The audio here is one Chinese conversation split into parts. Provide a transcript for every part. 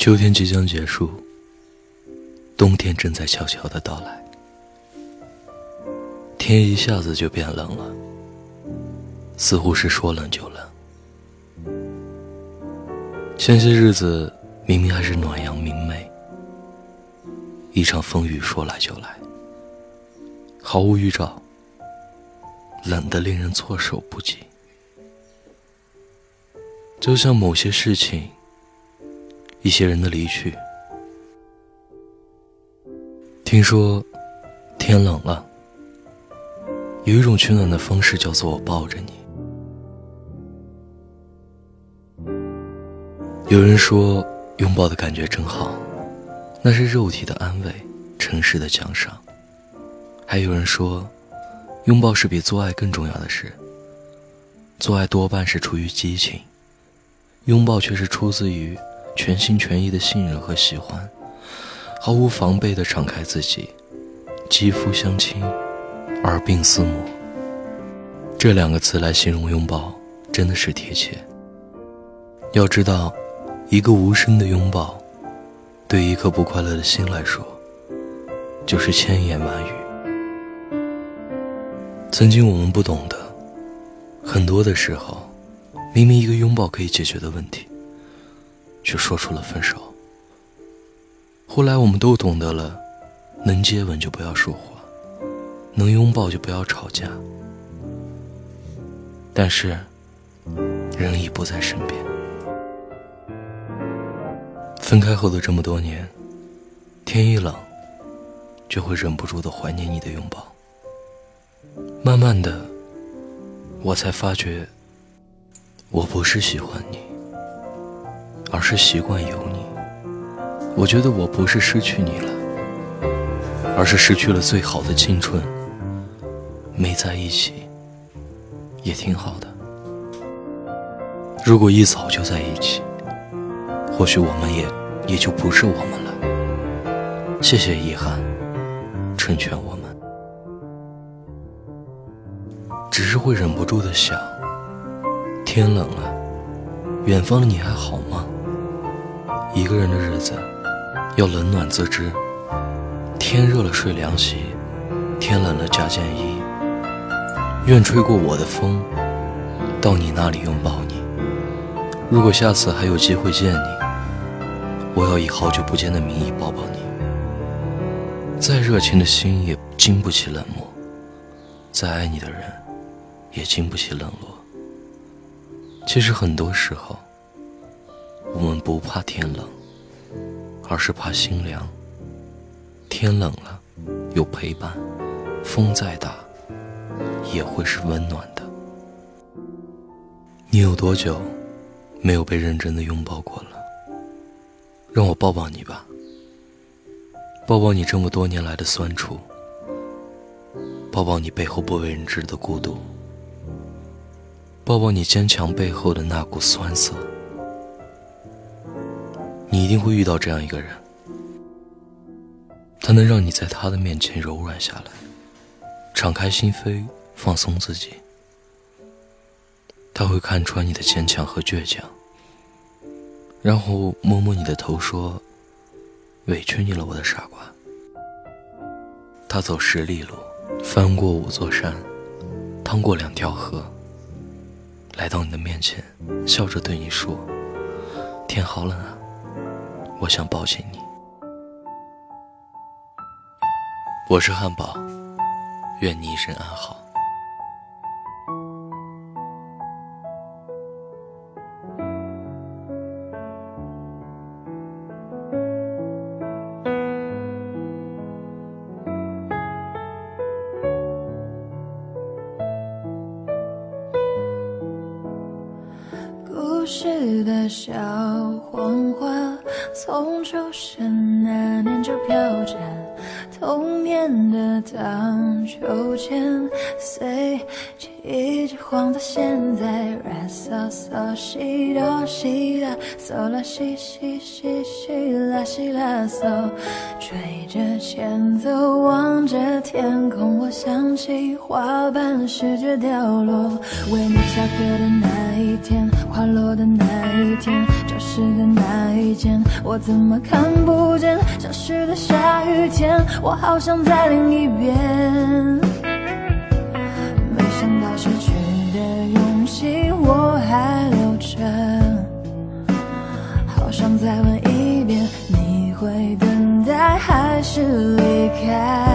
秋天即将结束，冬天正在悄悄的到来。天一下子就变冷了，似乎是说冷就冷。前些日子明明还是暖阳明媚，一场风雨说来就来，毫无预兆，冷得令人措手不及。就像某些事情。一些人的离去，听说天冷了，有一种取暖的方式叫做我抱着你。有人说拥抱的感觉真好，那是肉体的安慰，诚实的奖赏。还有人说，拥抱是比做爱更重要的事。做爱多半是出于激情，拥抱却是出自于。全心全意的信任和喜欢，毫无防备的敞开自己，肌肤相亲，耳鬓厮磨。这两个词来形容拥抱，真的是贴切。要知道，一个无声的拥抱，对一颗不快乐的心来说，就是千言万语。曾经我们不懂得，很多的时候，明明一个拥抱可以解决的问题。却说出了分手。后来我们都懂得了，能接吻就不要说话，能拥抱就不要吵架。但是，人已不在身边。分开后的这么多年，天一冷，就会忍不住的怀念你的拥抱。慢慢的，我才发觉，我不是喜欢你。而是习惯有你。我觉得我不是失去你了，而是失去了最好的青春。没在一起，也挺好的。如果一早就在一起，或许我们也也就不是我们了。谢谢遗憾，成全我们。只是会忍不住的想，天冷了，远方的你还好吗？一个人的日子，要冷暖自知。天热了睡凉席，天冷了加件衣。愿吹过我的风，到你那里拥抱你。如果下次还有机会见你，我要以好久不见的名义抱抱你。再热情的心也经不起冷漠，再爱你的人也经不起冷落。其实很多时候。我们不怕天冷，而是怕心凉。天冷了，有陪伴，风再大，也会是温暖的。你有多久没有被认真的拥抱过了？让我抱抱你吧，抱抱你这么多年来的酸楚，抱抱你背后不为人知的孤独，抱抱你坚强背后的那股酸涩。你一定会遇到这样一个人，他能让你在他的面前柔软下来，敞开心扉，放松自己。他会看穿你的坚强和倔强，然后摸摸你的头说：“委屈你了，我的傻瓜。”他走十里路，翻过五座山，趟过两条河，来到你的面前，笑着对你说：“天好冷啊。”我想抱紧你。我是汉堡，愿你一生安好。故事的小。从出生那年就飘着童年的荡秋千，随。一直晃到现在，re so so 西哆西啦嗦啦西西西西啦西啦嗦，吹着前奏，望着天空，我想起花瓣试着掉落。为你下课的那一天，花落的那一天，教室的那一间，我怎么看不见？消失的下雨天，我好想再淋一遍。勇气我还留着，好想再问一遍，你会等待还是离开？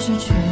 失去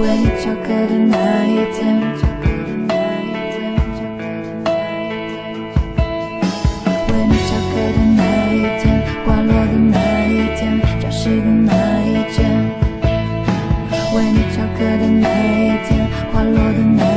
为你翘课的那一天花落的那的那一天为你翘课的那一天花落的那一天教室的那一间为你翘课的那一天花落的那